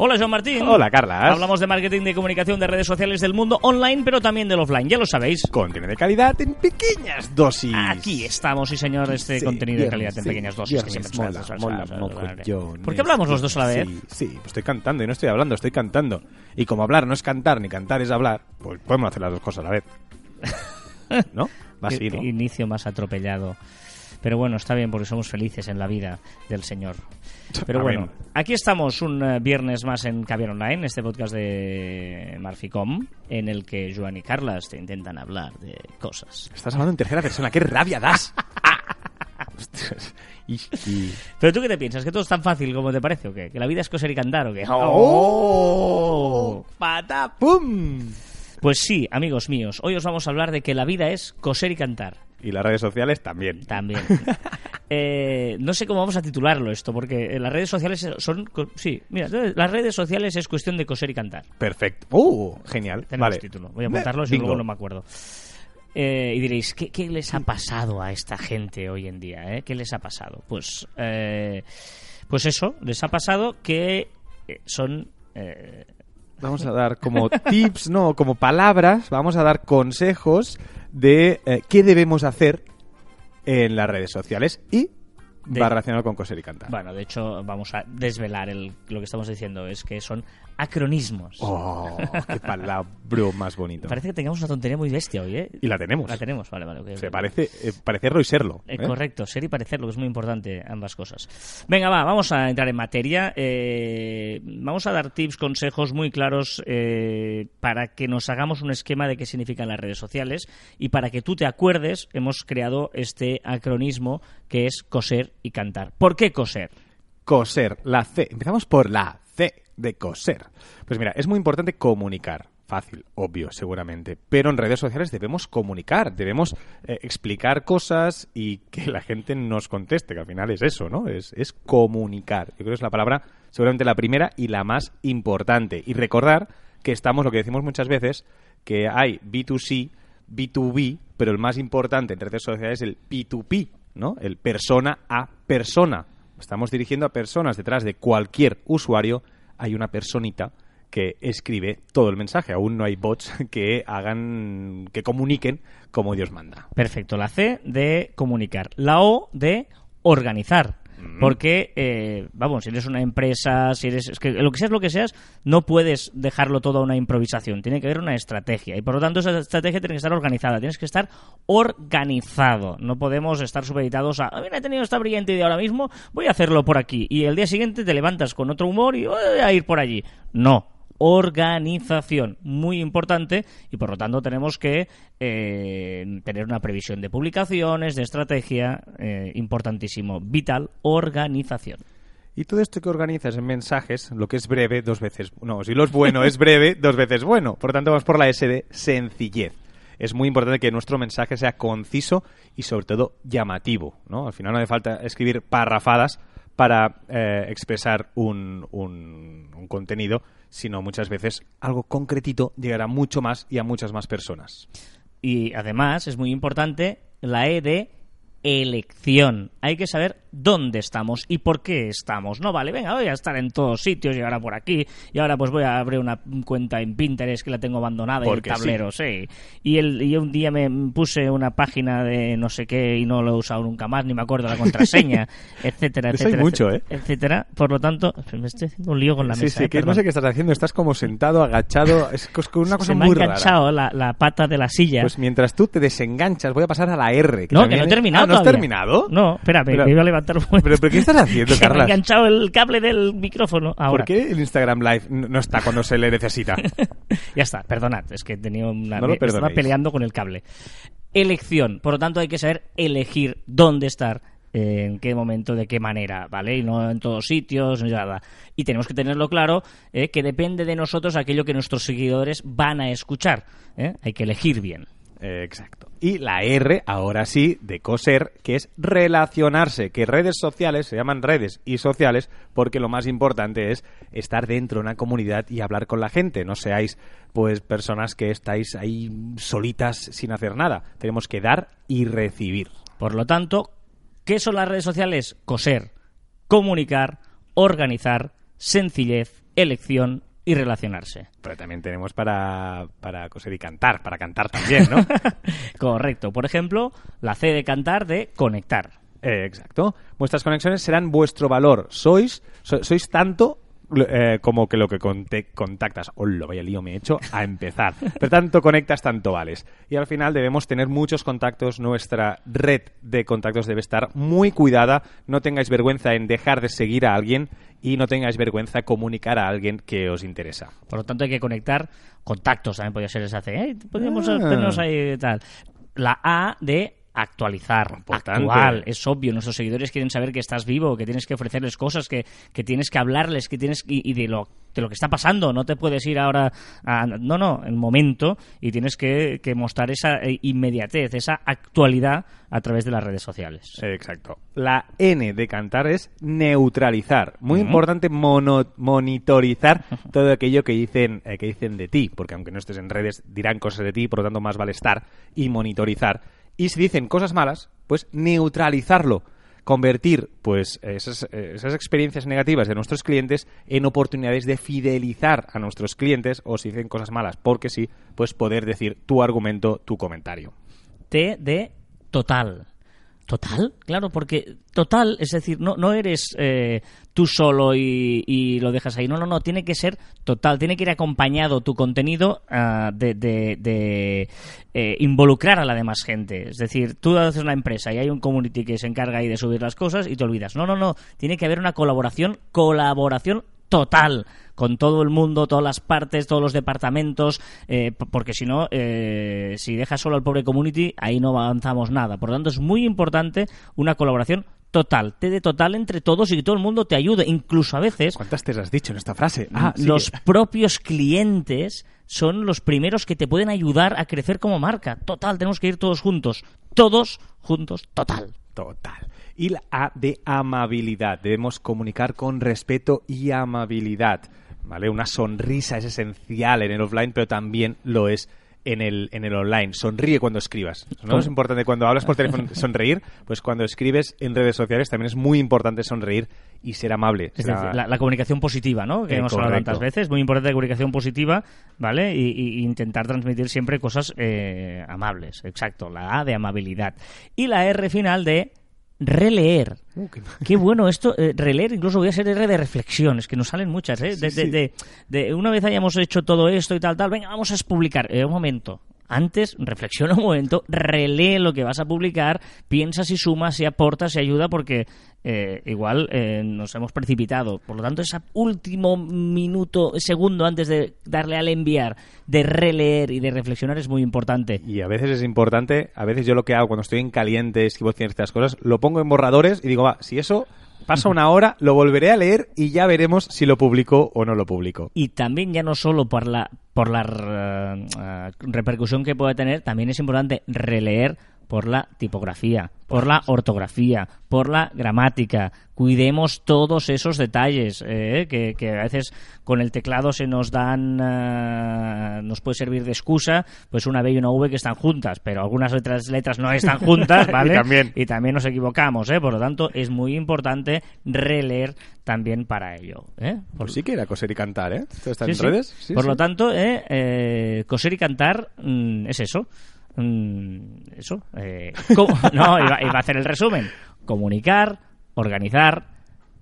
Hola, Joan Martín. Hola, Carlas. Hablamos de marketing de comunicación de redes sociales del mundo online, pero también del offline, ya lo sabéis. Contenido de calidad en pequeñas dosis. Aquí estamos, sí señor, este Sí, contenido de viernes, calidad en sí, pequeñas dosis. que mola, mola, mola. ¿Por qué hablamos los dos a la vez? Sí, sí, pues estoy cantando y no estoy hablando, estoy cantando. Y como hablar no es cantar ni cantar es hablar, pues podemos hacer las dos cosas a la vez. ¿No? Va así, ¿no? inicio más atropellado. Pero bueno, está bien porque somos felices en la vida del Señor. Pero Amén. bueno, aquí estamos un eh, viernes más en Caviar Online, este podcast de Marficom, en el que Joan y Carlas te intentan hablar de cosas. Estás hablando en tercera persona, qué rabia das. Pero tú qué te piensas, que todo es tan fácil como te parece o qué? ¿Que la vida es coser y cantar o qué? ¡Oh! ¡Patapum! Pues sí, amigos míos, hoy os vamos a hablar de que la vida es coser y cantar. Y las redes sociales también. También. Eh, no sé cómo vamos a titularlo esto, porque eh, las redes sociales son... Sí, mira, las redes sociales es cuestión de coser y cantar. Perfecto. ¡Uh! Genial. Tenemos vale. título. Voy a apuntarlo si luego no me acuerdo. Eh, y diréis, ¿qué, qué les ha pasado a esta gente hoy en día? eh? ¿Qué les ha pasado? Pues, eh, pues eso, les ha pasado que son... Vamos a dar como tips, no, como palabras, vamos a dar consejos de eh, qué debemos hacer en las redes sociales y De- va relacionado con coser y cantar. bueno, de hecho, vamos a desvelar el- lo que estamos diciendo, es que son acronismos. Oh, qué palabra más bonito. Parece que tengamos una tontería muy bestia hoy, ¿eh? Y la tenemos. La tenemos, vale, vale. Se parece eh, parecerlo y serlo. Eh, ¿eh? Correcto, ser y parecer, lo que es muy importante, ambas cosas. Venga, va, vamos a entrar en materia. Eh, vamos a dar tips, consejos muy claros para que nos hagamos un esquema de qué significan las redes sociales y para que tú te acuerdes, hemos creado este acronismo que es coser y cantar. ¿Por qué coser? Coser, la C. Empezamos por la C de coser. Pues mira, es muy importante comunicar. Fácil, obvio, seguramente. Pero en redes sociales debemos comunicar, debemos eh, explicar cosas y que la gente nos conteste, que al final es eso, ¿no? Es, es comunicar. Yo creo que es la palabra, seguramente la primera y la más importante. Y recordar que estamos, lo que decimos muchas veces, que hay B2C, B2B, pero el más importante en redes sociales es el P2P, ¿no? El persona a persona. Estamos dirigiendo a personas detrás de cualquier usuario, hay una personita que escribe todo el mensaje. Aún no hay bots que hagan, que comuniquen como Dios manda. Perfecto, la C de comunicar, la O de organizar. Porque, eh, vamos, si eres una empresa, si eres. Es que lo que seas lo que seas, no puedes dejarlo todo a una improvisación. Tiene que haber una estrategia. Y por lo tanto, esa estrategia tiene que estar organizada. Tienes que estar organizado. No podemos estar supeditados a. "Ah, Mira, he tenido esta brillante idea ahora mismo, voy a hacerlo por aquí. Y el día siguiente te levantas con otro humor y voy a ir por allí. No organización, muy importante y por lo tanto tenemos que eh, tener una previsión de publicaciones, de estrategia, eh, importantísimo, vital, organización. Y todo esto que organizas en mensajes, lo que es breve, dos veces. No, si lo es bueno es breve, dos veces bueno. Por lo tanto, vamos por la S de sencillez. Es muy importante que nuestro mensaje sea conciso y, sobre todo, llamativo. ¿no? Al final no hace falta escribir parrafadas para eh, expresar un, un- un contenido, sino muchas veces algo concretito llegará mucho más y a muchas más personas. Y además es muy importante la E de elección. Hay que saber dónde estamos y por qué estamos. No vale, venga, voy a estar en todos sitios y ahora por aquí y ahora pues voy a abrir una cuenta en Pinterest que la tengo abandonada y el sí. tablero, sí. Y, el, y un día me puse una página de no sé qué y no lo he usado nunca más, ni me acuerdo la contraseña, etcétera, Eso hay etcétera. mucho, etcétera, ¿eh? etcétera. Por lo tanto, me estoy haciendo un lío con la sí, mesa. sí, eh, que no sé qué estás haciendo. Estás como sentado, agachado. Es una cosa Se me ha muy rara. enganchado la, la pata de la silla. Pues mientras tú te desenganchas, voy a pasar a la R. no, que no he es- terminado Ah, ¿No has terminado? No, espera, me, Pero- me iba a levantar Pero, pero ¿qué estás haciendo, Se me ha Carla? enganchado el cable del micrófono ahora. ¿Por qué el Instagram Live no está cuando se le necesita? ya está, perdonad, es que he tenido una... No estaba peleando con el cable. Elección, por lo tanto hay que saber elegir dónde estar, eh, en qué momento, de qué manera, ¿vale? Y no en todos sitios, ni nada. Y tenemos que tenerlo claro eh, que depende de nosotros aquello que nuestros seguidores van a escuchar. ¿eh? Hay que elegir bien. Eh, exacto. Y la R, ahora sí, de coser, que es relacionarse, que redes sociales se llaman redes y sociales porque lo más importante es estar dentro de una comunidad y hablar con la gente. No seáis, pues, personas que estáis ahí solitas sin hacer nada. Tenemos que dar y recibir. Por lo tanto, ¿qué son las redes sociales? Coser, comunicar, organizar, sencillez, elección y relacionarse. Pero también tenemos para, para coser y cantar, para cantar también, ¿no? Correcto. Por ejemplo, la C de cantar de conectar. Eh, exacto. Vuestras conexiones serán vuestro valor. Sois, so- sois tanto eh, como que lo que contactas. Hola, vaya lío me he hecho a empezar. Pero tanto conectas, tanto vales. Y al final debemos tener muchos contactos. Nuestra red de contactos debe estar muy cuidada. No tengáis vergüenza en dejar de seguir a alguien y no tengáis vergüenza en comunicar a alguien que os interesa. Por lo tanto, hay que conectar contactos, también podría ser esa C. ¿eh? Podríamos Ah. ahí tal. La A de actualizar, Importante. actual, es obvio. Nuestros seguidores quieren saber que estás vivo, que tienes que ofrecerles cosas, que, que tienes que hablarles, que tienes y, y de lo de lo que está pasando. No te puedes ir ahora a no, no, en momento y tienes que, que mostrar esa eh, inmediatez, esa actualidad a través de las redes sociales. Exacto. La N de cantar es neutralizar. Muy importante mono- monitorizar todo aquello que dicen, eh, que dicen de ti, porque aunque no estés en redes dirán cosas de ti, por lo tanto más vale estar y monitorizar. Y si dicen cosas malas, pues neutralizarlo. Convertir pues esas, esas experiencias negativas de nuestros clientes en oportunidades de fidelizar a nuestros clientes o si dicen cosas malas porque sí, pues poder decir tu argumento, tu comentario. T de total. ¿Total? Claro, porque total, es decir, no, no eres eh, tú solo y, lo dejas ahí. No, no, no, tiene que ser total. Tiene que ir acompañado tu contenido ah, de, de- de, eh, involucrar a la demás gente. Es decir, tú haces una empresa y hay un community que se encarga ahí de subir las cosas y te olvidas. No, no, no. Tiene que haber una colaboración, colaboración total con todo el mundo, todas las partes, todos los departamentos, eh, porque si no, eh, si dejas solo al pobre community, ahí no avanzamos nada. Por lo tanto, es muy importante una colaboración total, te de total entre todos y que todo el mundo te ayude. Incluso a veces ¿Cuántas te has dicho en esta frase? Ah, sí. los propios clientes son los primeros que te pueden ayudar a crecer como marca. Total, tenemos que ir todos juntos. Todos juntos, total. Total. Y la A de amabilidad. Debemos comunicar con respeto y amabilidad. ¿Vale? Una sonrisa es esencial en el offline, pero también lo es en el, en el online. Sonríe cuando escribas. ¿no? Es importante cuando hablas por teléfono sonreír, pues cuando escribes en redes sociales también es muy importante sonreír y ser amable. Es decir, la, la comunicación positiva, ¿no? Que Eh, hemos hablado tantas veces. Muy importante la comunicación positiva, ¿vale? Y intentar transmitir siempre cosas eh, amables. Exacto, la A de amabilidad. Y la R final de releer. Uh, qué- Qué bueno esto, eh, releer, incluso voy a ser R de reflexiones, que nos salen muchas, ¿eh? De, Sí, de- de- de una vez hayamos hecho todo esto y tal, tal, venga, vamos a publicar. Eh, un momento. Antes, reflexiona un momento, relee lo que vas a publicar, piensa si suma, si aporta, si ayuda, porque eh, igual eh, nos hemos precipitado. Por lo tanto, ese último minuto, segundo antes de darle al enviar, de releer y de reflexionar es muy importante. Y a veces es importante, a veces yo lo que hago cuando estoy en caliente, escribo ciertas cosas, lo pongo en borradores y digo, va, si eso pasa una hora, lo volveré a leer y ya veremos si lo publico o no lo publico. y también ya no solo por la por la eh, repercusión que puede tener, también es importante releer por la tipografía, por la ortografía, por la gramática. Cuidemos todos esos detalles eh, que, que a veces con el teclado se nos dan, eh, nos puede servir de excusa, pues una B y una V que están juntas, pero algunas otras letras no están juntas, ¿vale? Y también. y también nos equivocamos, ¿eh? Por lo tanto, es muy importante releer también para ello, ¿eh? Por- Pues sí que era coser y cantar, ¿eh? ¿Esto está Sí, en sí. redes? Sí, Por sí. lo tanto, eh, eh, coser y cantar mm, es eso. Mm, eso. eh, no, iba a hacer el resumen. Comunicar, organizar,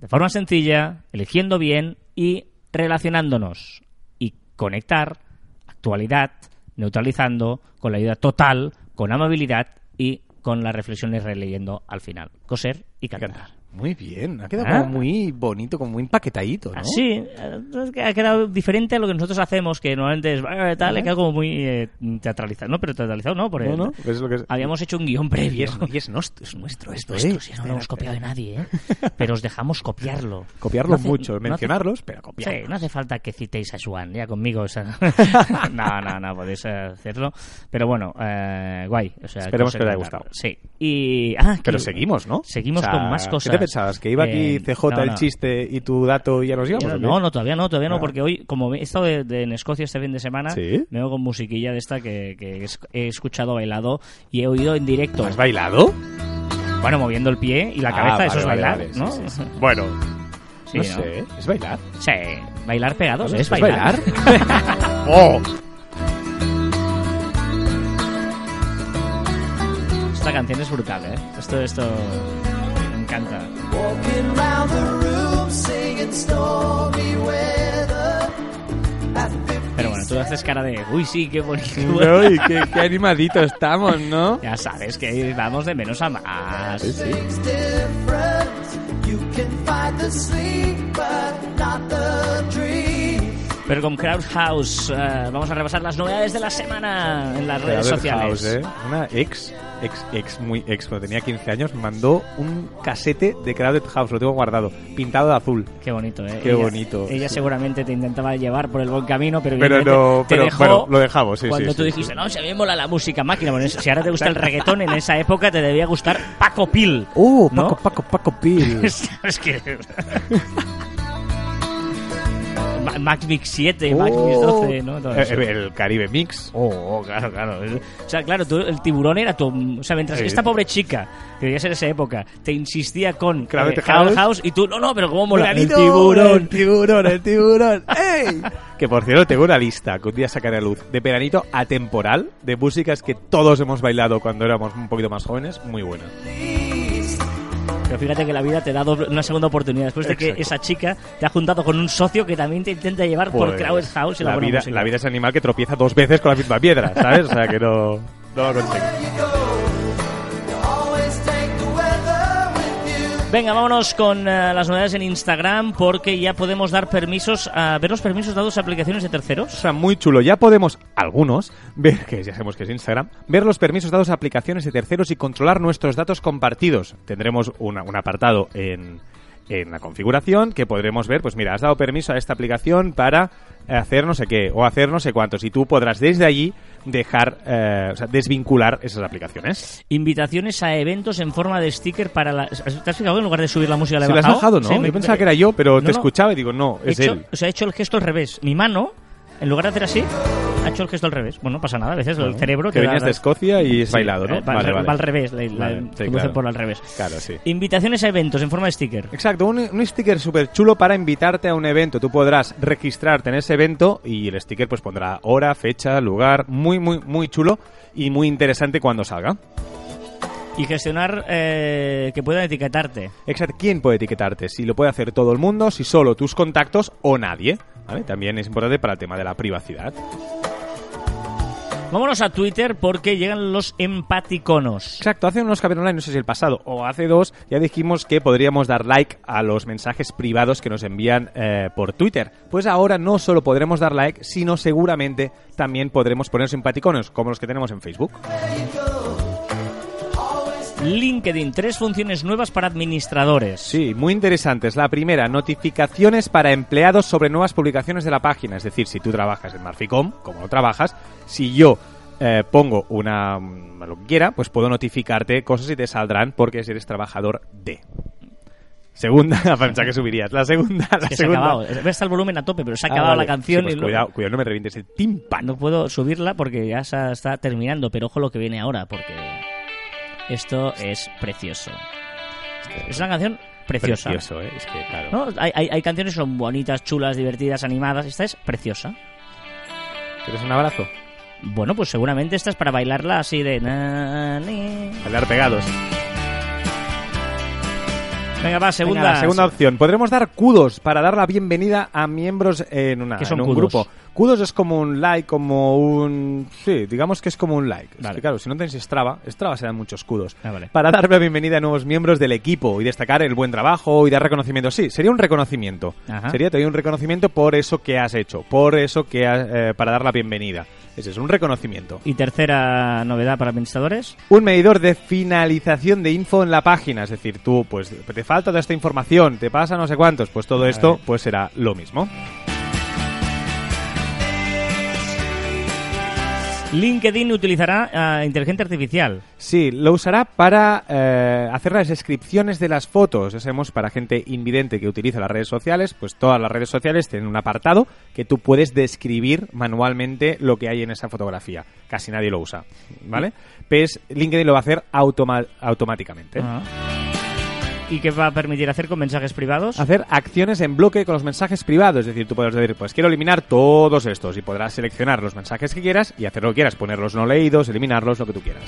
de forma sencilla, eligiendo bien y relacionándonos. Y conectar, actualidad, neutralizando, con la ayuda total, con amabilidad y con las reflexiones releyendo al final. Coser y cantar. Muy bien, ha quedado ¿Ah? como muy bonito, como muy empaquetadito, ¿no? Así, eh, es ha quedado diferente a lo que nosotros hacemos, que normalmente es eh, tal, ha quedado como muy eh, teatralizado. No, pero teatralizado no, porque No, no, es lo que es. habíamos hecho un guion Y previo. es, y es nuestro, es nuestro esto, Nuestro, ¿eh? si no lo hemos copiado de nadie, ¿eh? Pero os dejamos copiarlo. Copiarlo hace- mucho, no hace- mencionarlos, pero copiarlo. Sí, no hace falta que citéis a Juan, ya conmigo. o sea, no, no, no, podéis hacerlo. Pero bueno, eh, guay. O sea, Esperemos que os haya gustado. Sí. Y, ah, Pero que- seguimos, ¿no? Seguimos O sea, con más cosas. ¿Qué te pensabas? ¿Que iba aquí CJ no, el no. chiste y tu dato y ya nos íbamos? No, no, todavía no, todavía no, Ah. porque hoy, como he estado de- de- en Escocia este fin de semana, ¿Sí? me veo con musiquilla de esta que, que es- he escuchado, bailado y he oído en directo. ¿Has bailado? Bueno, moviendo el pie y la Ah, cabeza, vale, eso es vale, bailar, vale, ¿no? sí, sí. Bueno, no, sé, ¿es bailar? Sí, bailar pegados, ¿Es es bailar. ¡Oh! Esta canción es brutal, ¿eh? Esto, esto encanta. Walking round the room singing stormy weather. At 50 Pero bueno, tú haces cara de, uy, sí, qué bonito. Uy, qué, qué animadito estamos, ¿no? Ya sabes que vamos de menos a más. things different. You can find the sleep, but not the dream. Pero con Crowd House eh, vamos a repasar las novedades de la semana en las redes sociales. House, ¿eh? Una ex, ex, ex, muy ex, cuando tenía 15 años, mandó un casete de Crowded House, lo tengo guardado, pintado de azul. Qué bonito, ¿eh? Qué Ella- bonito. Ella seguramente te intentaba llevar por el buen camino, pero, Pero no, te pero dejó bueno, lo dejamos, sí, cuando sí, tú dijiste, no, si a mí me mola la música máquina, bueno, si ahora te gusta el reggaetón, en esa época te debía gustar Paco Pil. ¡Uh, ¿No? Paco, Paco, Paco Pil! es que... Ma- Max Mix 7, Max Mix 12, ¿no? Todo Eh, eso. eh, el Caribe Mix. Oh, oh, claro, claro. O sea, claro, tú- el tiburón era tu... O sea, mientras Sí. esta pobre chica, que debía ser esa época, te insistía con eh, House. House y tú, no, no, pero ¿cómo mola? El tiburón. El tiburón, el tiburón. ¡Ey! Que por cierto, tengo una lista que un día sacaré a luz de veranito atemporal de músicas que todos hemos bailado cuando éramos un poquito más jóvenes. Muy buena. Pero fíjate que la vida te da doble- una segunda oportunidad. Después de que esa chica te ha juntado con un socio que también te intenta llevar por Pues, Crowded House y la, la, buena vida, música. la vida es animal que tropieza dos veces con la misma piedra, ¿sabes? O sea que no, no lo consigue. Venga, vámonos con eh, las novedades en Instagram porque ya podemos dar permisos a ver los permisos dados a aplicaciones de O terceros. sea, muy chulo. Ya podemos, algunos, ver, que ya sabemos que es Instagram, ver los permisos dados a aplicaciones de terceros y controlar nuestros datos compartidos. Tendremos una- un apartado en, en la configuración que podremos ver, pues mira, has dado permiso a esta aplicación para hacer no sé qué o hacer no sé cuántos y tú podrás desde allí dejar, eh, o sea, desvincular esas aplicaciones. Invitaciones a eventos en forma de sticker para la... ¿Te has fijado en lugar de subir la música la he ¿Se lo has bajado? bajado, no? Sí, me- yo pensaba que era yo, pero No, te no. escuchaba y digo, no, He es hecho, él. o sea, he hecho el gesto al revés. Mi mano, en lugar de hacer así, ha hecho el gesto al revés. Bueno, no pasa nada. A veces el cerebro Que te da venías de Escocia y es Sí, bailado, ¿no? eh, Va, va al revés, la, la- Vale, sí, claro. por al revés. Claro, sí. Invitaciones a eventos en forma de sticker. Exacto, un, un sticker súper chulo para invitarte a un evento. Tú podrás registrarte en ese evento y el sticker pues pondrá hora, fecha, lugar. Muy, muy, muy chulo y muy interesante cuando salga. Y gestionar eh, que puedan etiquetarte. Exacto, ¿quién puede etiquetarte? Si lo puede hacer todo el mundo, si solo tus contactos o nadie. ¿vale? También es importante para el tema de la privacidad. Vámonos a Twitter porque llegan los empaticonos. Exacto, hace unos Caber Online, no sé si el pasado o hace dos, ya dijimos que podríamos dar like a los mensajes privados que nos envían eh, por Twitter. Pues ahora no solo podremos dar like, sino seguramente también podremos poner simpaticonos, como los que tenemos en Facebook. LinkedIn, tres funciones nuevas para administradores. Sí, muy interesantes. La primera, notificaciones para empleados sobre nuevas publicaciones de la página. Es decir, si tú trabajas en Marficom, como lo trabajas, si yo eh, pongo una mm, lo que quiera, pues puedo notificarte cosas y te saldrán porque eres trabajador de. Segunda, pensaba que subirías. La segunda, la Que se ha segunda. acabado. Ve hasta el volumen a tope, pero se ha Ah, acabado vale. la canción Sí, pues y no- cuidado, cuidado, no me revientes el tímpano. no puedo subirla porque ya se está terminando. Pero ojo lo que viene ahora, porque esto es precioso. Es una canción preciosa. Precioso, ¿eh? Es que, claro. ¿no? Hay, hay- hay canciones que son bonitas, chulas, divertidas, animadas. Esta es preciosa. ¿Quieres un abrazo? Bueno, pues seguramente esta es para bailarla así de... Bailar pegados. Venga, va, segunda. Venga, la segunda opción. Podremos dar kudos para dar la bienvenida a miembros en, una, ¿Qué son en un kudos? grupo. Kudos es como un like, como un... Sí, digamos que es como un like. Es Vale. que, claro, si no tenéis Strava, Strava se dan muchos kudos. Ah, vale. Para dar la bienvenida a nuevos miembros del equipo y destacar el buen trabajo y dar reconocimiento. Sí, sería un reconocimiento. Ajá. Sería te doy un reconocimiento por eso que has hecho, por eso que has, eh, para dar la bienvenida. Ese es un reconocimiento. Y tercera novedad para administradores. Un medidor de finalización de info en la página, es decir, tú, pues, te falta toda esta información, te pasa no sé cuántos, pues todo esto, pues será lo mismo. LinkedIn utilizará eh, inteligencia artificial. Sí, lo usará para eh, hacer las descripciones de las fotos. Ya sabemos, para gente invidente que utiliza las redes sociales, pues todas las redes sociales tienen un apartado que tú puedes describir manualmente lo que hay en esa fotografía. Casi nadie lo usa, ¿vale? Pues LinkedIn lo va a hacer automa- automáticamente. Ah. ¿Y qué va a permitir hacer con mensajes privados? hacer acciones en bloque con los mensajes privados. Es decir, tú puedes decir, pues quiero eliminar todos estos y podrás seleccionar los mensajes que quieras y hacer lo que quieras, ponerlos no leídos, eliminarlos, lo que tú quieras.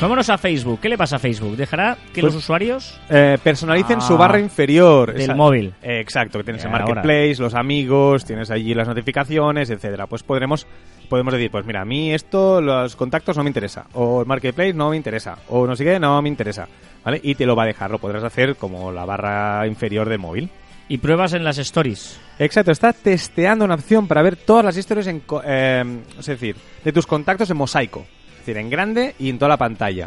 Vámonos a Facebook. ¿Qué le pasa a Facebook? ¿Dejará que Pues- los usuarios Eh, personalicen Ah, su barra inferior. del móvil. Eh, exacto, que tienes el Eh, ahora. marketplace, los amigos, tienes allí las notificaciones, etcétera. Pues podremos podemos decir, pues mira, a mí esto, los contactos no me interesa, o el marketplace no me interesa, o no sé qué, no me interesa, ¿vale? Y te lo va a dejar, lo podrás hacer como la barra inferior del móvil. y pruebas en las stories? Exacto, está testeando una opción para ver todas las historias en, eh, es decir, de tus contactos en mosaico. Es decir, en grande y en toda la pantalla.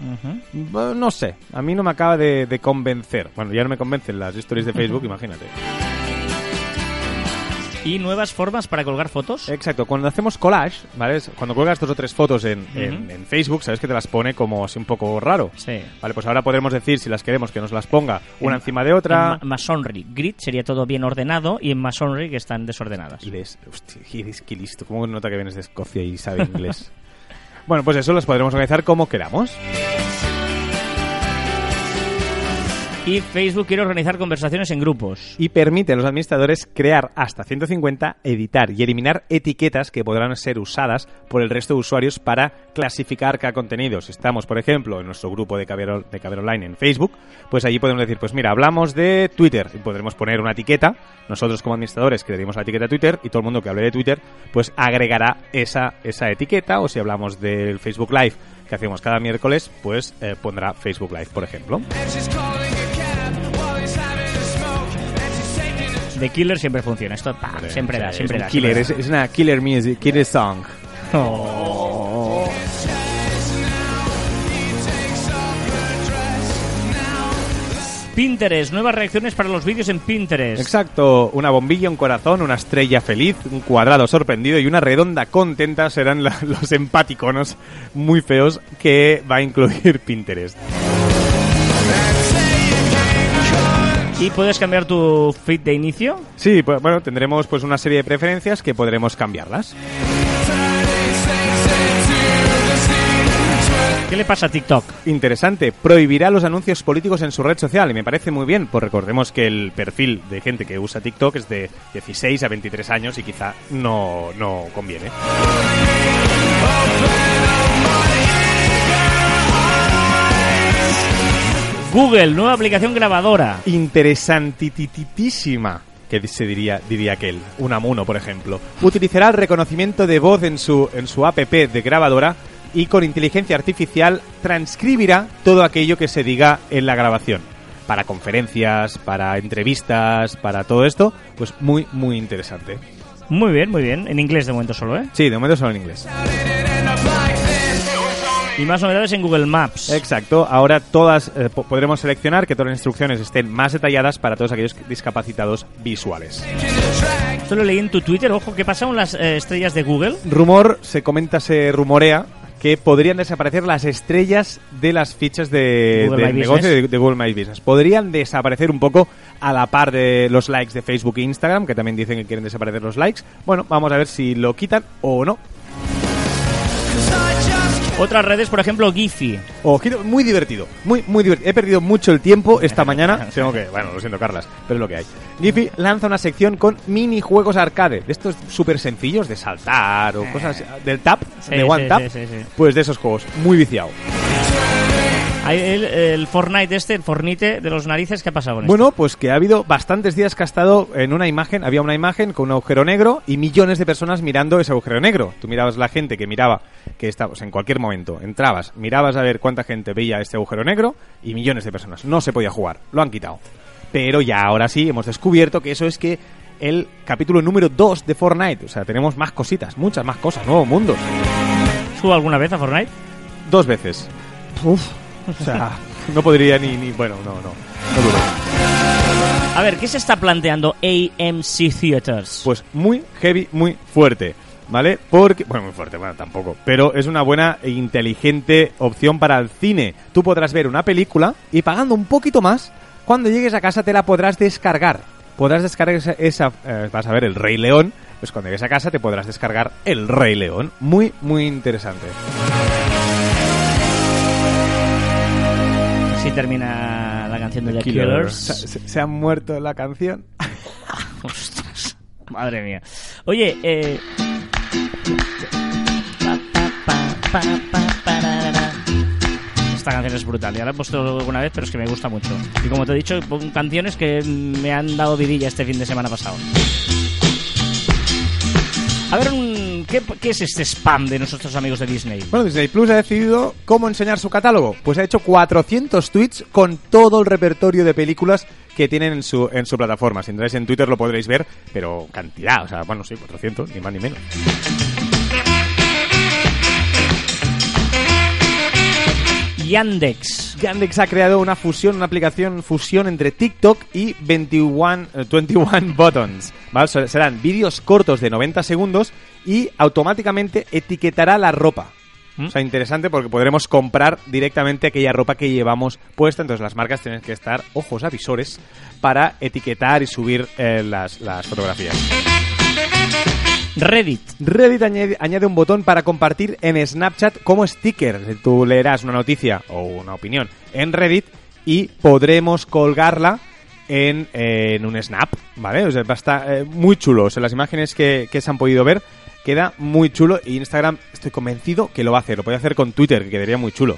No sé, a mí no me acaba de, de convencer. Bueno, ya no me convencen las stories de Facebook, imagínate. ¿Y nuevas formas para colgar fotos? Exacto, cuando hacemos collage, ¿vale? Cuando cuelgas dos o tres fotos en, en- Ujú. en Facebook, sabes que te las pone como así un poco raro. Sí. Vale, pues ahora podremos decir si las queremos que nos las ponga una En- encima de En otra. Ma- Masonry. Grid sería todo bien ordenado y en Masonry que están desordenadas. Inglés. Hostia, eres que listo. ¿Cómo nota que vienes de Escocia y sabe inglés? bueno, pues eso las podremos organizar como queramos. Y Facebook quiere organizar conversaciones en grupos. Y permite a los administradores crear hasta 150, editar y eliminar etiquetas que podrán ser usadas por el resto de usuarios para clasificar cada contenido. Si estamos, por ejemplo, en nuestro grupo de Caber, de Caber Online en Facebook, pues allí podemos decir, pues mira, hablamos de Twitter y podremos poner una etiqueta. Nosotros como administradores crearemos la etiqueta Twitter y todo el mundo que hable de Twitter, pues agregará esa, esa etiqueta. O si hablamos del Facebook Live que hacemos cada miércoles, pues eh, pondrá Facebook Live, por ejemplo. The Killer siempre funciona. Esto pa, siempre da, siempre un da. killer, siempre es, da. es una killer music, killer song. Pinterest, nuevas reacciones para los vídeos en Pinterest. Exacto, una bombilla, un corazón, una estrella feliz, un cuadrado sorprendido y una redonda contenta serán la- los empaticonos muy feos que va a incluir Pinterest. ¿Y puedes cambiar tu feed de inicio? Sí, pues, bueno, tendremos pues una serie de preferencias que podremos cambiarlas. ¿Qué le pasa a TikTok? Interesante, prohibirá los anuncios políticos en su red social y me parece muy bien, pues recordemos que el perfil de gente que usa TikTok es de 16 a 23 años y quizá no, no conviene. Google, nueva aplicación grabadora. interesantitísima que se diría diría aquel, un amuno por ejemplo, utilizará el reconocimiento de voz en su en su app de grabadora y con inteligencia artificial transcribirá todo aquello que se diga en la grabación. Para conferencias, para entrevistas, para todo esto, pues muy muy interesante. Muy bien, muy bien. En inglés de momento solo, ¿eh? Sí, de momento solo en inglés. Y más novedades en Google Maps. Exacto, ahora todas eh, po- podremos seleccionar que todas las instrucciones estén más detalladas para todos aquellos discapacitados visuales. Esto lo leí en tu Twitter. Ojo, ¿qué pasa con las eh, estrellas de Google? rumor, se comenta, se rumorea que podrían desaparecer las estrellas de las fichas de, Google del My negocio de, de Google My Business. Podrían desaparecer un poco a la par de los likes de Facebook e Instagram, que también dicen que quieren desaparecer los likes. Bueno, vamos a ver si lo quitan o no. Otras redes, por ejemplo, Giphy. Ojito, muy divertido, muy, muy divertido. He perdido mucho el tiempo esta mañana. Tengo que, bueno, lo siento, Carlas, pero es lo que hay. Giphy lanza una sección con minijuegos arcade, de estos súper sencillos de saltar o cosas del tap, Sí, de One sí, Tap. sí, sí, sí. Pues de esos juegos, muy viciado. El, el Fortnite este, el Fornite de los narices, ¿qué ha pasado con esto? Bueno, pues que ha habido bastantes días que ha estado en una imagen, había una imagen con un agujero negro y millones de personas mirando ese agujero negro. Tú mirabas la gente que miraba, que estabas en cualquier momento, entrabas, mirabas a ver cuánta gente veía este agujero negro y millones de personas. No se podía jugar, lo han quitado. Pero ya ahora sí hemos descubierto que eso es que el capítulo número 2 de Fortnite, o sea, tenemos más cositas, muchas más cosas, nuevos mundos. ¿Jugó alguna vez a Fortnite? Dos veces. Uf, o sea, no podría ni, ni bueno, no, no, no duró. A ver, ¿qué se está planteando AMC Theaters? Pues muy heavy, muy fuerte. ¿Vale? Porque, bueno, muy fuerte, bueno, tampoco. Pero es una buena e inteligente opción para el cine. Tú podrás ver una película y pagando un poquito más, cuando llegues a casa te la podrás descargar. Podrás descargar esa, esa, eh, vas a ver el Rey León, pues cuando llegues a casa te podrás descargar el Rey León. Muy, muy interesante. Así termina la canción de The Killers. se- se ha muerto la canción. Ostras, madre mía. Oye, eh... Esta canción es brutal. Ya la he puesto alguna vez, pero es que me gusta mucho. Y como te he dicho, son canciones que me han dado vidilla este fin de semana pasado. A ver, un- ¿qué, es este spam de nuestros amigos de Disney? Bueno, Disney Plus ha decidido cómo enseñar su catálogo. Pues ha hecho 400 tweets con todo el repertorio de películas que tienen en su, en su plataforma. Si entráis en Twitter lo podréis ver, pero cantidad, o sea, bueno, sí, 400, ni más ni menos. Yandex. Yandex ha creado una fusión, una aplicación fusión entre TikTok y 21, eh, 21 Buttons. ¿vale? Se- Serán vídeos cortos de 90 segundos y automáticamente etiquetará la ropa. ¿Mm? O sea, interesante porque podremos comprar directamente aquella ropa que llevamos puesta. Entonces las marcas tienen que estar ojos avisores para etiquetar y subir eh, las, las fotografías. Reddit. Reddit añade, un botón para compartir en Snapchat como sticker. Tú leerás una noticia o una opinión en Reddit y podremos colgarla en, eh, en un snap, ¿vale? O sea, estar eh, muy chulo. O sea, las imágenes que, que se han podido ver queda muy chulo y Instagram estoy convencido que lo va a hacer. Lo puede hacer con Twitter, que quedaría muy chulo.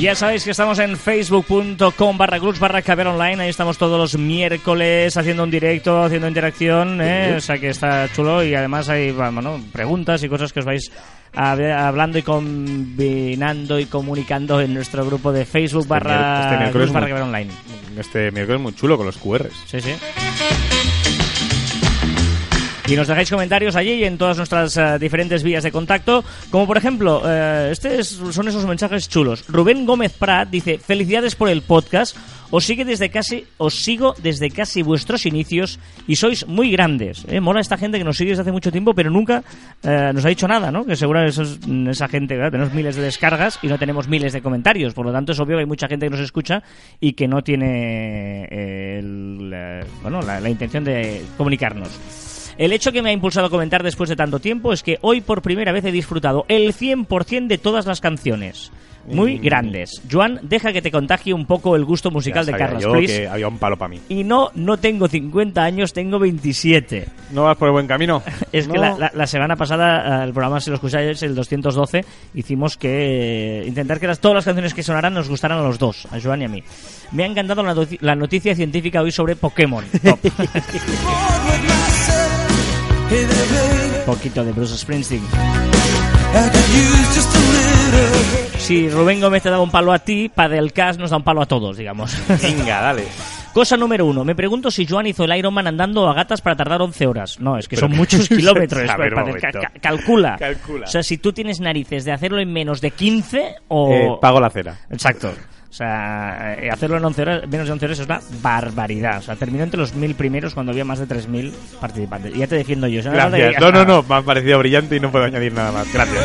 Ya sabéis que estamos en facebook.com barra clubs barra caber online. Ahí estamos todos los miércoles haciendo un directo, haciendo interacción. ¿eh? O sea que está chulo y además hay bueno, preguntas y cosas que os vais hablando y combinando y comunicando en nuestro grupo de Facebook mier- barra este miércoles barra muy- caber online. Este miércoles muy chulo con los QRs. Sí, sí. Y nos dejáis comentarios allí y en todas nuestras eh, diferentes vías de contacto. Como por ejemplo, eh, este es- son esos mensajes chulos. Rubén Gómez Prat dice: Felicidades por el podcast. Os sigue desde casi, os sigo desde casi vuestros inicios y sois muy grandes. Eh, mola esta gente que nos sigue desde hace mucho tiempo, pero nunca eh, nos ha dicho nada, ¿no? Que seguro eso es- esa gente, tenemos miles de descargas y no tenemos miles de comentarios. Por lo tanto, es obvio que hay mucha gente que nos escucha y que no tiene bueno, la intención de comunicarnos. El hecho que me ha impulsado a comentar después de tanto tiempo es que hoy por primera vez he disfrutado el 100% de todas las canciones. Muy Mm. grandes. Joan, deja que te contagie un poco el gusto musical Ya de Carlos, yo que había un palo para mí. Y no, no tengo 50 años, tengo 27. ¿No vas por el buen camino? Es que la, la- la semana pasada, eh, el programa, si lo escucháis, el 212, hicimos que eh, intentar que las, todas las canciones que sonaran nos gustaran a los dos, a Joan y a mí. Me ha encantado la, noticia- la noticia científica hoy sobre Pokémon. Poquito de Bruce Springsteen. Si Rubén Gómez te da un palo a ti, Padelcast nos da un palo a todos, digamos. Venga, dale. Cosa número uno. Me pregunto si Joan hizo el Ironman andando a gatas para tardar 11 horas. No, es que Pero son que- muchos kilómetros. Ver, ca- ca- calcula. Calcula. O sea, si tú tienes narices de hacerlo en menos de 15 o... Eh, pago la cena. Exacto. O sea, eh, hacerlo en 11 horas, menos de 11 horas es una barbaridad. O sea, terminó entre los mil primeros cuando había más de 3.000 participantes. Y ya te defiendo yo. o sea, no Gracias. No, no. Me ha parecido brillante y no puedo añadir nada más. Gracias.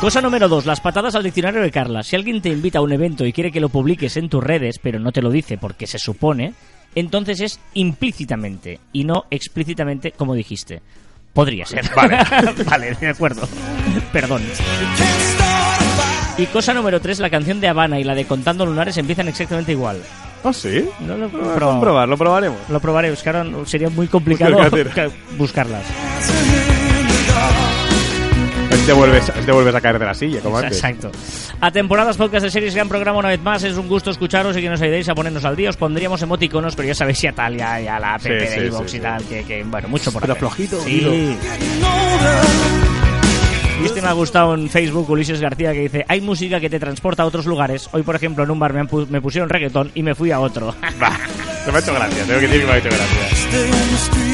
Cosa número dos, las patadas al diccionario de Carla. Si alguien te invita a un evento y quiere que lo publiques en tus redes, pero no te lo dice porque se supone, entonces es implícitamente y no explícitamente como dijiste. Podría ser. Vale. vale, de acuerdo. Perdón. Y cosa número tres, la canción de Habana y la de Contando Lunares empiezan exactamente igual. ¿Ah, sí? No lo, a pero- comprobar, lo probaremos. lo probaré, es que ahora sería muy complicado buscarlas. Te vuelves, te vuelves a caer de la silla, como antes. Exacto. A temporadas podcast de series, gran programa una vez más. Es un gusto escucharos y que nos ayudéis a ponernos al día. Os pondríamos emoticonos, pero ya sabéis ya tal, ya, ya la app Sí, de sí, iVoox sí, y tal, que, que, bueno, mucho por Pero hacer. flojito, Sí. dilo. Y este me ha gustado en Facebook, Ulises García, que dice, hay música que te transporta a otros lugares. Hoy, por ejemplo, en un bar me, han pu- me pusieron reggaetón y me fui a otro. Va, te me ha hecho gracia, tengo que decir que me ha hecho gracia.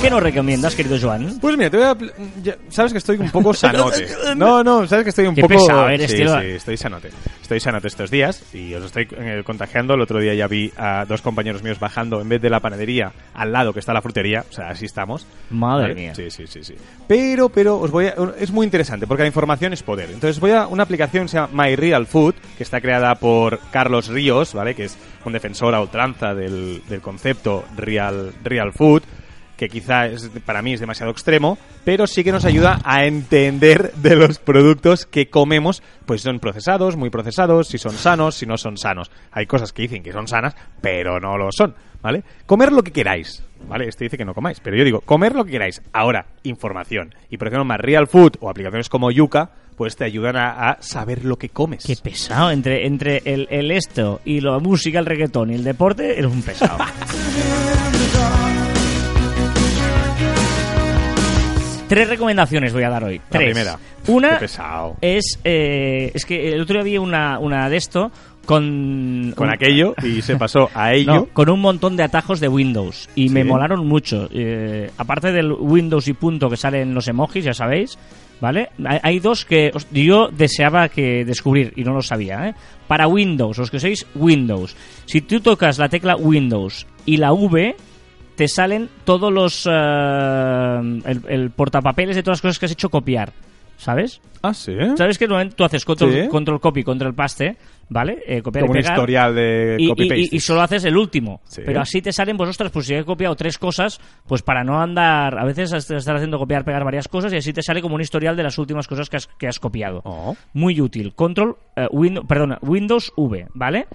¿Qué nos recomiendas, querido Joan? Pues mira, te voy a... ya- sabes que estoy un poco sanote. No, no, sabes que estoy un Qué poco... pesado eres, sí, tío. sí, estoy sanote. Estoy sanote estos días y os estoy eh, contagiando. El otro día ya vi a dos compañeros míos bajando en vez de la panadería al lado que está la frutería. O sea, así estamos. Madre ¿Vale? mía. Sí, sí, sí, sí. Pero, pero os voy a... Es muy interesante porque la información es poder. Entonces voy a una aplicación que se llama My Real Food, que está creada por Carlos Ríos, ¿vale? Que es un defensor a ultranza del, del concepto Real, Real Food que quizá es, para mí es demasiado extremo, pero sí que nos ayuda a entender de los productos que comemos, pues son procesados, muy procesados, si son sanos, si no son sanos. Hay cosas que dicen que son sanas, pero no lo son, ¿vale? Comer lo que queráis, ¿vale? Este dice que no comáis, pero yo digo, comer lo que queráis. Ahora, información. Y por ejemplo, más Real Food o aplicaciones como Yuka, pues te ayudan a, a saber lo que comes. Qué pesado. Entre, entre el, el esto y la música, el reggaetón y el deporte, eres un pesado. Tres recomendaciones voy a dar hoy. La Tres. primera. Una Qué pesado. es... eh, es que el otro día vi una, una de esto con... Con un- aquello y se pasó a ello. No, con un montón de atajos de Windows. Y me Sí. molaron mucho. Eh, aparte del Windows y punto que salen los emojis, ya sabéis. ¿Vale? Hay, dos que yo deseaba que descubrir y no lo sabía. ¿eh? Para Windows, los que sois Windows. Si tú tocas la tecla Windows y la V, te salen todos los. eh, el, el portapapeles de todas las cosas que has hecho copiar. ¿Sabes? Ah, sí. ¿Sabes que normalmente tú haces control, Sí. control copy, control paste? ¿Vale? Eh, copiar Como y un pegar historial de y, copy y- paste. y solo haces el último. Sí. Pero así te salen, pues ostras, pues si he copiado tres cosas, pues para no andar, a veces estar haciendo copiar, pegar varias cosas y así te sale como un historial de las últimas cosas que has, que has copiado. Oh. Muy útil. Control, eh, Windows, perdona, Windows V, ¿vale?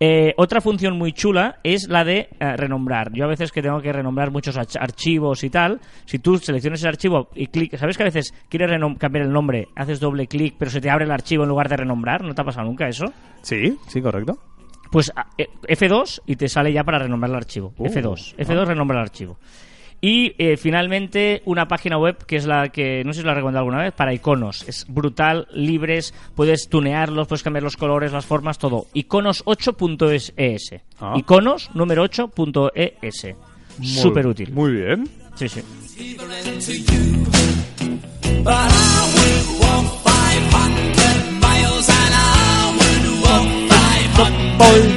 Eh, otra función muy chula es la de eh, renombrar. Yo a veces que tengo que renombrar muchos arch- archivos y tal, si tú seleccionas el archivo y clic, ¿sabes que a veces quieres cambiar el nombre, haces doble clic, pero se te abre el archivo en lugar de renombrar? ¿No te ha pasado nunca eso? Sí, sí, correcto. Pues eh, F2 y te sale ya para renombrar el archivo. Uh, F2. F2 renombra el archivo. Y eh, finalmente una página web que es la que, no sé si la he recomendado alguna vez, para iconos. Es brutal, libres, puedes tunearlos, puedes cambiar los colores, las formas, todo. Iconos8.es. Ah. Iconos número 8.es. Súper útil. Muy bien. Sí, sí. But I would walk 500 miles and I would walk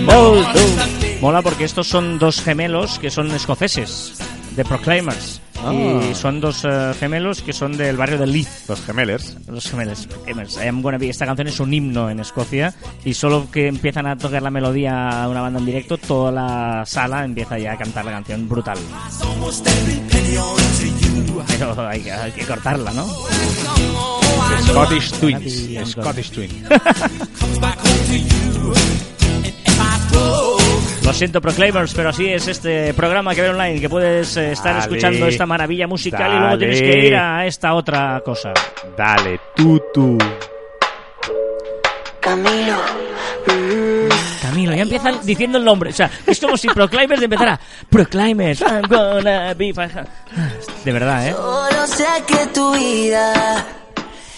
500 Mola porque estos son dos gemelos que son escoceses, de Proclaimers. Ah. Y son dos eh, gemelos que son del barrio de Leith. Los gemelers. Los gemelos. Proclaimers. I am gonna be- Esta canción es un himno en Escocia y solo que empiezan a tocar la melodía a una banda en directo, toda la sala empieza ya a cantar la canción brutal. Pero hay que, hay que cortarla, ¿no? Scottish Twins. Scottish Twins. Lo siento, Proclaimers, pero así es este programa que ve online, que puedes eh, estar Dale. escuchando esta maravilla musical y luego tienes que ir a esta otra cosa. Dale, tutu. Camilo. Camilo, ya empiezan diciendo el nombre. O sea, es como si Proclaimers empezara. Proclaimers, I'm gonna be... fi-". De verdad, ¿eh? Solo sé que tu vida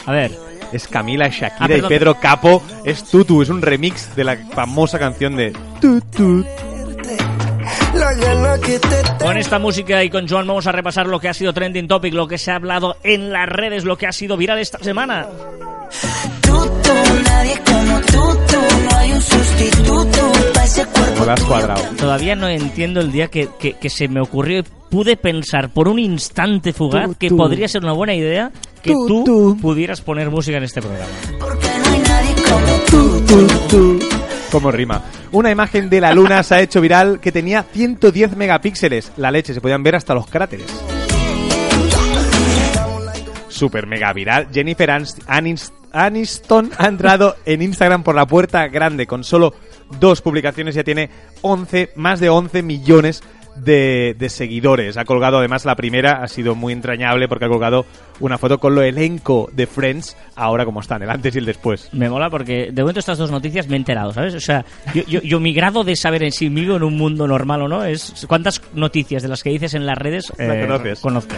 A ver, Es Camila, Shakira Ah, y. Pedro Capo. Es Tutu, es un remix de la famosa canción de Tutu. Con esta música y con Joan vamos a repasar lo que ha sido trending topic, lo que se ha hablado en las redes, lo que ha sido viral esta semana. Lo has cuadrado. Todavía no entiendo el día que, que- que se me ocurrió pude pensar por un instante fugaz Tú, que tú. podría ser una buena idea que Tú, tú, tú. pudieras poner música en este programa. Porque no hay nadie como tú, Como rima. Una imagen de la luna se ha hecho viral que tenía 110 megapíxeles. La leche, se podían ver hasta los cráteres. Super mega viral. Jennifer Anst- Anist- Aniston ha entrado en Instagram por la puerta grande. Con solo dos publicaciones ya tiene 11, más de 11 millones de, de seguidores. Ha colgado, además, la primera ha sido muy entrañable porque ha colgado una foto con lo elenco de Friends, ahora como están, el antes y el después. Me mola porque de momento estas dos noticias me he enterado, ¿sabes? O sea, yo, yo, yo mi grado de saber en sí mismo en un mundo normal o no es cuántas noticias de las que dices en las redes La eh, conoces. conozco.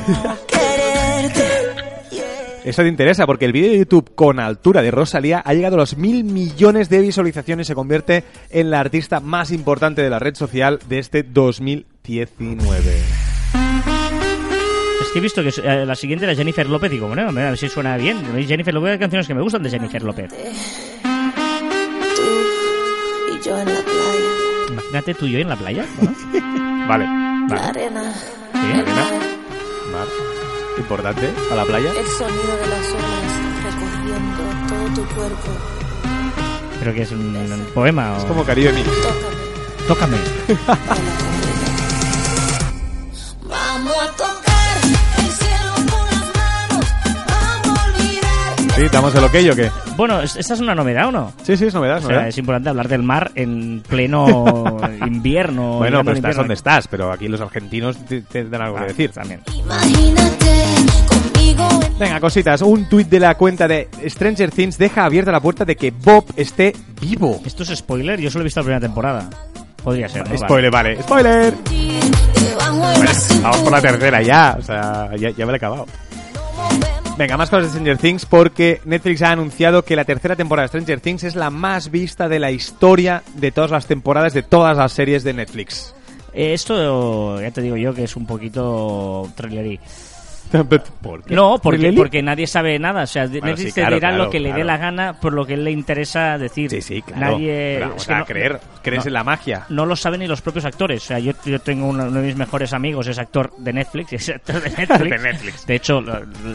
Eso te interesa porque el vídeo de YouTube con altura de Rosalía ha llegado a los mil millones de visualizaciones y se convierte en la artista más importante de la red social de este 2019. Es que he visto que eh, la siguiente era Jennifer López y digo, bueno, a ver si suena bien. Jennifer López hay canciones que me gustan de Jennifer López. Tú y yo en la playa. Imagínate tú y yo en la playa. ¿no? Vale. La arena. Sí. Arena. Mar. Importante para la playa. El sonido de las olas recorriendo todo tu cuerpo. Pero que es un, un poema o... Es como Caribe Mix. Tócame. Tócame. Sí, ¿damos el ok o qué? Bueno, ¿es- ¿esta es una novedad o no? Sí, sí, es novedad, es O sea, novedad. es importante hablar del mar en pleno invierno. Bueno, pero el estás invierno. donde estás, pero aquí los argentinos te- tendrán algo Ah, que decir. También. Imagínate conmigo en Venga, cositas. Un tuit de la cuenta de Stranger Things deja abierta la puerta de que Bob esté vivo. Esto es spoiler, yo solo he visto la primera temporada. Podría ser, ¿no? Spoiler, vale. ¡Spoiler! Vamos por la tercera ya. O sea, ya, ya me lo he acabado. Venga, más cosas de Stranger Things porque Netflix ha anunciado que la tercera temporada de Stranger Things es la más vista de la historia de todas las temporadas de todas las series de Netflix. Esto, ya te digo yo, que es un poquito trailerí. ¿Por qué? No, porque, porque nadie sabe nada. O sea, Netflix sí, te dirá claro, lo que le dé la gana por lo que él le interesa decir. Sí, sí, claro. Nadie. Pero, o sea, no- creer, crees no. en la magia. no lo saben ni los propios actores. O sea, yo, yo tengo uno, uno de mis mejores amigos, es actor de Netflix, es actor de Netflix. De Netflix. De hecho,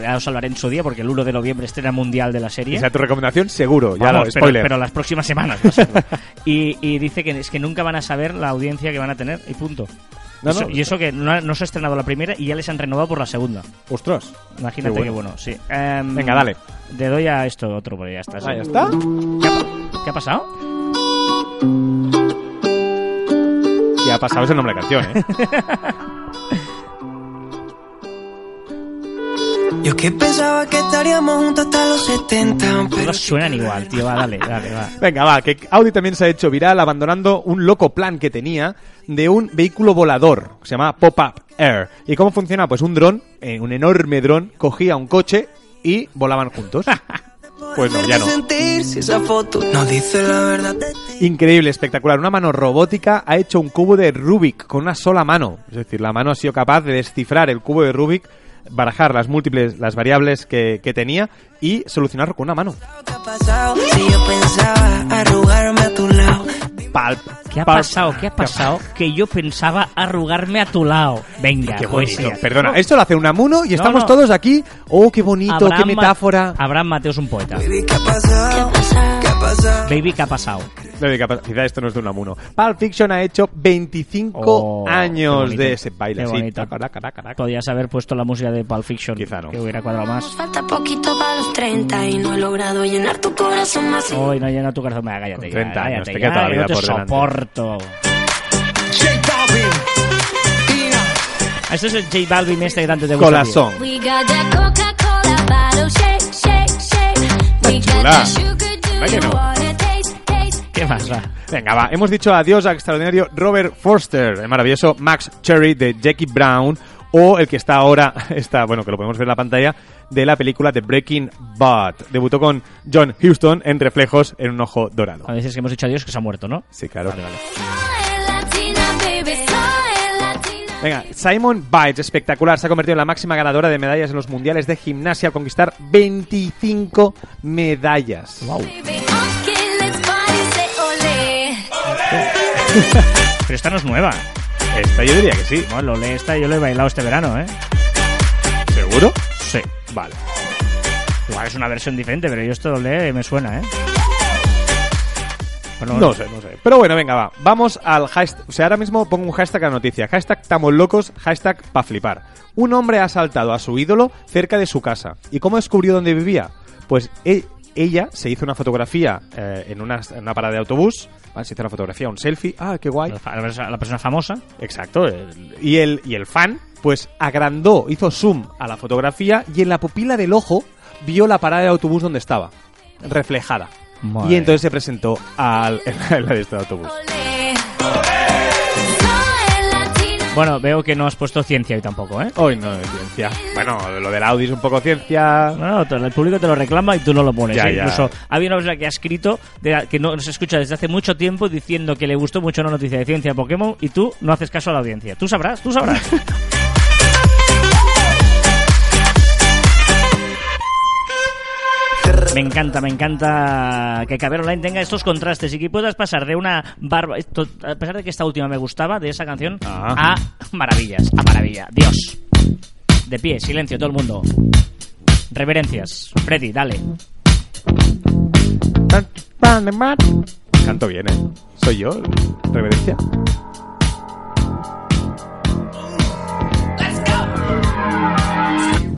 ya os hablaré en su día porque el 1 de noviembre estrena mundial de la serie. O sea, tu recomendación seguro, ya lo, spoiler. pero las próximas semanas. y, y dice que es que nunca van a saber la audiencia que van a tener y punto. No, Eso- no, y eso que no, se ha estrenado la primera y ya les han renovado por la segunda. Ostras. Imagínate Qué qué bueno, sí. Em, Venga, dale. Le doy a esto otro, porque ya está. sí. Ah, ya está. ¿Qué, ha, qué ha pasado? ¿Qué ha pasado? Es el nombre de la canción, ¿eh? Yo que pensaba que estaríamos juntos hasta los 70, pero Todos suenan igual, tío. Va, dale, dale, va. Venga, va, que Audi también se ha hecho viral abandonando un loco plan que tenía de un vehículo volador, que se llama Pop-Up Air. ¿Y cómo funciona? Pues un dron, eh, un enorme dron, cogía un coche y volaban juntos. Pues no, ya no. Increíble, espectacular. Una mano robótica ha hecho un cubo de Rubik con una sola mano. Es decir, la mano ha sido capaz de descifrar el cubo de Rubik, barajar las múltiples, las variables que, que tenía y solucionarlo con una mano. Palp. ¿Qué ha palp. pasado? ¿Qué ha pasado? Que yo pensaba arrugarme a tu lado. Venga, Qué pues bonito. Perdona, esto lo hace Unamuno y estamos no. todos aquí. Oh, qué bonito, Abraham qué Ma- metáfora. Abraham Mateo es un poeta. Baby, ¿qué ha pasado? ¿Qué ha pasado? Baby, ¿qué ha pasado? No, de capacidad, esto no es de Unamuno. Pulp Fiction ha hecho 25 Oh, años de ese baile Qué así. bonito. Taca, taca, taca. Podías haber puesto la música de Pulp Fiction. Quizá no. Que hubiera cuadrado más. Falta poquito para los 30 y no he logrado llenar tu corazón más. Hoy no llena tu corazón. Venga, cállate. Con ya, 30 años, cállate te ya, queda toda la vida no te por delante. soporto. Este es el J Balvin este que tanto te gusta. Corazón. Chula. that sugar, do ¿Verdad que you no? ¿Qué más va? Venga, va. Hemos dicho adiós al extraordinario Robert Forster, el maravilloso Max Cherry de Jackie Brown, o el que está ahora, está, bueno, que lo podemos ver en la pantalla, de la película The Breaking Bad. Debutó con John Huston en Reflejos en un ojo dorado. A veces que hemos dicho adiós que se ha muerto, ¿no? Sí, claro. Venga, Simon Biles, espectacular, se ha convertido en la máxima ganadora de medallas en los mundiales de gimnasia al conquistar 25 medallas. Wow. Pero esta no es nueva. Esta yo diría que sí. No, lo lee esta yo lo he bailado este verano, ¿eh? ¿Seguro? Sí. Vale. Igual es una versión diferente, pero yo esto y me suena, ¿eh? Bueno, No sé, no sé. Pero bueno, venga, va. Vamos al hashtag. O sea, ahora mismo pongo un hashtag a la noticia. Hashtag estamos locos, hashtag pa' flipar. Un hombre ha asaltado a su ídolo cerca de su casa. ¿Y cómo descubrió dónde vivía? Pues él, ella se hizo una fotografía eh, en, una, en una parada de autobús, ¿vale? se hizo una fotografía, un selfie, ah, qué guay. La, la persona- la persona famosa. Exacto. el- y, el, y el fan, pues agrandó, hizo zoom a la fotografía y en la pupila del ojo vio la parada de autobús donde estaba, reflejada. Madre. Y entonces se presentó al, en la, en la de este autobús. Bueno, veo que no has puesto ciencia hoy tampoco, ¿eh? Hoy no es ciencia. Bueno, lo del Audi es un poco ciencia. No, el público te lo reclama y tú no lo pones. Ya, ¿eh? ya. Incluso había una persona que ha escrito, de- que no se escucha desde hace mucho tiempo, diciendo que le gustó mucho una noticia de ciencia de Pokémon y tú no haces caso a la audiencia. Tú sabrás, tú sabrás. Me encanta, me encanta que Caber Online tenga estos contrastes y que puedas pasar de una barba. esto- a pesar de que esta última me gustaba, de esa canción, Ah. a maravillas, a maravilla. Dios. De pie, silencio, todo el mundo. Reverencias. Freddy, dale. Canto bien, ¿eh? ¿Soy yo? ¿Reverencia?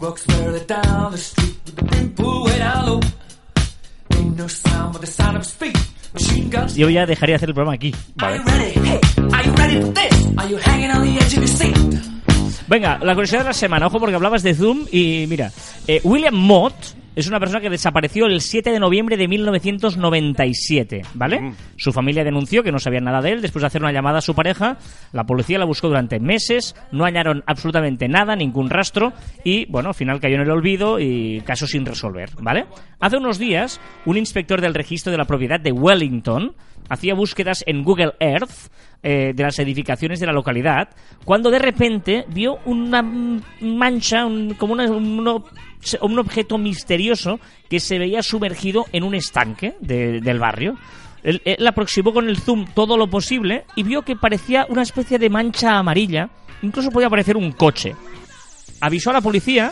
Walks further down the street with the brim pulled way down low. Yo ya dejaría de hacer el programa aquí. Seat? Venga, la curiosidad de la semana. Ojo porque hablabas de Zoom y mira. eh, William Mott es una persona que desapareció el 7 de noviembre de 1997, ¿vale? Mm. Su familia denunció que no sabían nada de él después de hacer una llamada a su pareja. La policía la buscó durante meses, no hallaron absolutamente nada, ningún rastro y, bueno, al final cayó en el olvido y caso sin resolver, ¿vale? Hace unos días, un inspector del registro de la propiedad de Wellington hacía búsquedas en Google Earth eh, de las edificaciones de la localidad, cuando de repente vio una mancha, como un, ob- un objeto misterioso que se veía sumergido en un estanque de- del barrio. Él, él aproximó con el zoom todo lo posible y vio que parecía una especie de mancha amarilla, incluso podía parecer un coche. Avisó a la policía,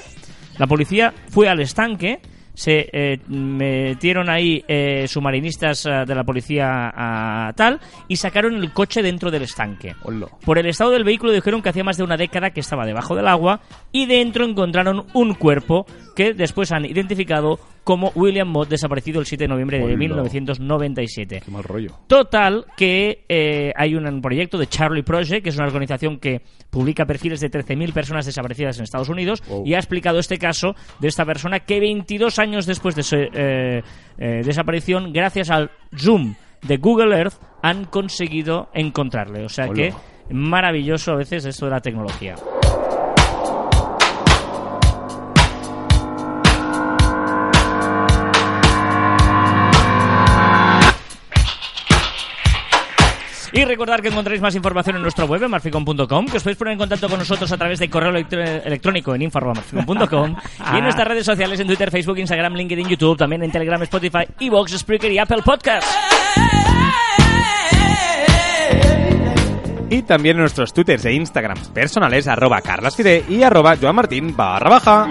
la policía fue al estanque, se eh, metieron ahí eh, submarinistas eh, de la policía a tal y sacaron el coche dentro del estanque. Por el estado del vehículo dijeron que hacía más de una década que estaba debajo del agua y dentro encontraron un cuerpo que después han identificado como William Mott, desaparecido el 7 de noviembre de Hola. 1997. Qué mal rollo. Total, que eh, hay un, un proyecto de Charlie Project, que es una organización que publica perfiles de 13.000 personas desaparecidas en Estados Unidos, Wow. y ha explicado este caso de esta persona que 22 años después de su eh, eh, desaparición, gracias al Zoom de Google Earth, han conseguido encontrarle. O sea Hola. que maravilloso a veces esto de la tecnología. Y recordar que encontráis más información en nuestro web, en marficom.com, que os podéis poner en contacto con nosotros a través de correo electrónico en info.marficom.com y en nuestras redes sociales en Twitter, Facebook, Instagram, LinkedIn, YouTube, también en Telegram, Spotify, Evox, Spreaker y Apple Podcast. Y también en nuestros twitters e instagrams personales, arroba carlasfide y arroba joanmartin barra baja.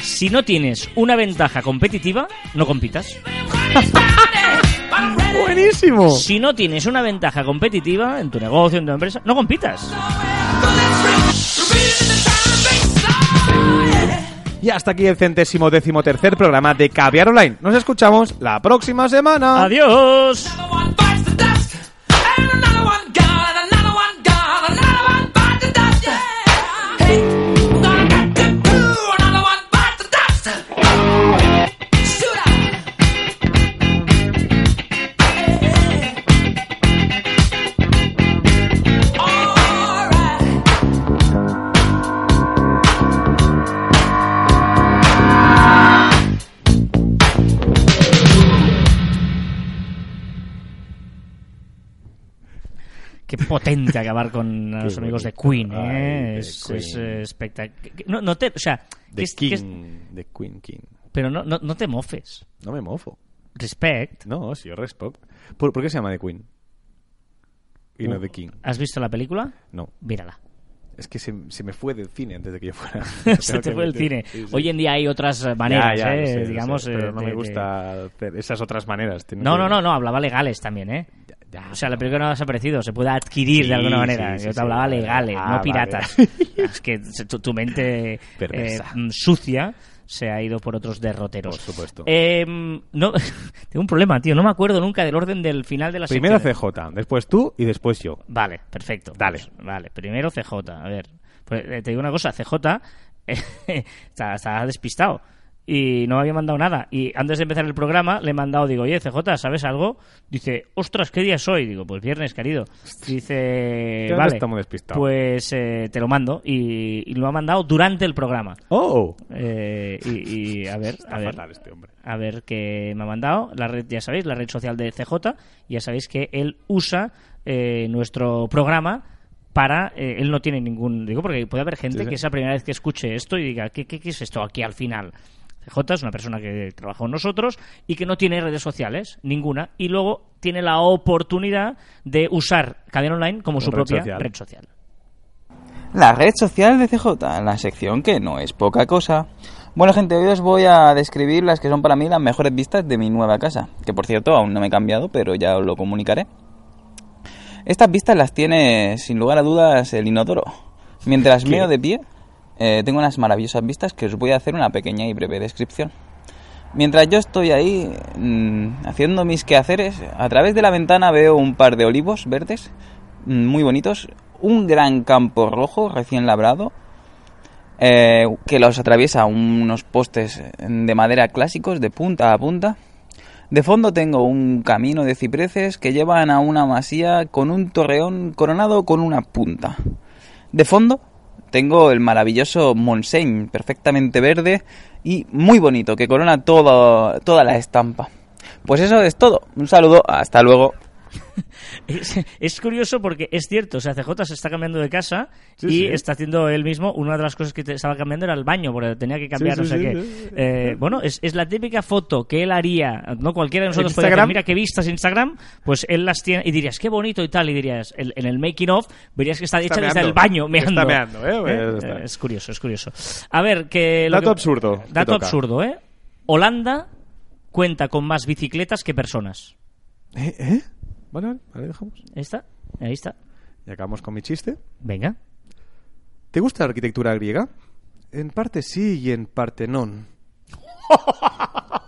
Si no tienes una ventaja competitiva, no compitas. ¡Buenísimo! Si no tienes una ventaja competitiva en tu negocio, en tu empresa, no compitas. Y hasta aquí el centésimo décimo tercer programa de Caviar Online. Nos escuchamos la próxima semana. Adiós. Qué potente acabar con los amigos de Queen. ¿eh? Ay, de es espectacular. No, no te, o sea, es- King. es- The Queen King. pero no, no, no te mofes. No me mofo. Respect. No, si yo respeto. ¿Por, por qué se llama The Queen? Y no The King. ¿Has visto la película? No. Mírala. Es que se, se me fue del cine antes de que yo fuera. Se te fue el meter- cine. sí, sí. Hoy en día hay otras maneras, Ya, ya, ¿eh? sé, sé, digamos. pero eh, no de- me de- gusta hacer esas otras maneras. No, que- no, no, no, hablaba legales también, ¿eh? Ya, O sea, la película no ha desaparecido, se puede adquirir Sí, de alguna manera. sí, Yo te hablaba legales, Ah, no vale. piratas. es que tu, tu mente eh, sucia se ha ido por otros derroteros. Por supuesto. Eh, no, tengo un problema, tío. No me acuerdo nunca del orden del final de la Primero. CJ, después tú y después yo. Vale, perfecto. Dale. Pues, vale, primero CJ. A ver, pues, eh, te digo una cosa, CJ eh, está, está despistado y no me había mandado nada. Y antes de empezar el programa le he mandado, digo, oye, CJ, ¿sabes algo? Dice, ostras, ¿qué día es hoy? Digo, pues viernes, querido. Dice, ahora vale, despistado. pues eh, te lo mando. Y, y lo ha mandado durante el programa. ¡Oh! Eh, y, y a ver, a ver, este hombre. a ver qué me ha mandado. La red, ya sabéis, la red social de CJ. Ya sabéis que él usa eh, nuestro programa para. eh, él no tiene ningún. Digo, porque puede haber gente Sí, sí. que es la primera vez que escuche esto y diga, ¿qué, qué, qué es esto aquí al final? CJ es una persona que trabaja con nosotros y que no tiene redes sociales, ninguna, y luego tiene la oportunidad de usar Cadena Online como su red propia social. red social. La red social de CJ, la sección que no es poca cosa. Bueno gente, hoy os voy a describir las que son para mí las mejores vistas de mi nueva casa, que por cierto aún no me he cambiado, pero ya os lo comunicaré. Estas vistas las tiene sin lugar a dudas el inodoro. Mientras meo de pie, eh, tengo unas maravillosas vistas que os voy a hacer una pequeña y breve descripción. Mientras yo estoy ahí mm, haciendo mis quehaceres, a través de la ventana veo un par de olivos verdes, mm, muy bonitos, un gran campo rojo recién labrado, eh, que los atraviesa unos postes de madera clásicos de punta a punta. De fondo tengo un camino de cipreses que llevan a una masía con un torreón coronado con una punta. De fondo tengo el maravilloso Monseigne, perfectamente verde y muy bonito, que corona toda la estampa. Pues eso es todo. Un saludo, hasta luego. Es, es curioso porque es cierto, o sea, CJ se está cambiando de casa Sí, y sí. está haciendo él mismo. Una de las cosas que te estaba cambiando era el baño, porque tenía que cambiar Sí, no sé qué. Eh, bueno, es, es la típica foto que él haría, no cualquiera de nosotros ¿En puede Instagram? decir, mira qué vistas Instagram, pues él las tiene y dirías, qué bonito y tal, y dirías, el- en el making of, verías que está hecha desde el baño, meando. Está meando, ¿eh? Pues está. Eh, Es curioso, es curioso. A ver, que... lo Dato que- absurdo, Dato absurdo, ¿eh? Holanda cuenta con más bicicletas que personas. ¿Eh? ¿Eh? Vale, vale, ahí dejamos. Ahí está, ahí está. Y acabamos con mi chiste. Venga. ¿Te gusta la arquitectura griega? En parte sí y en parte no.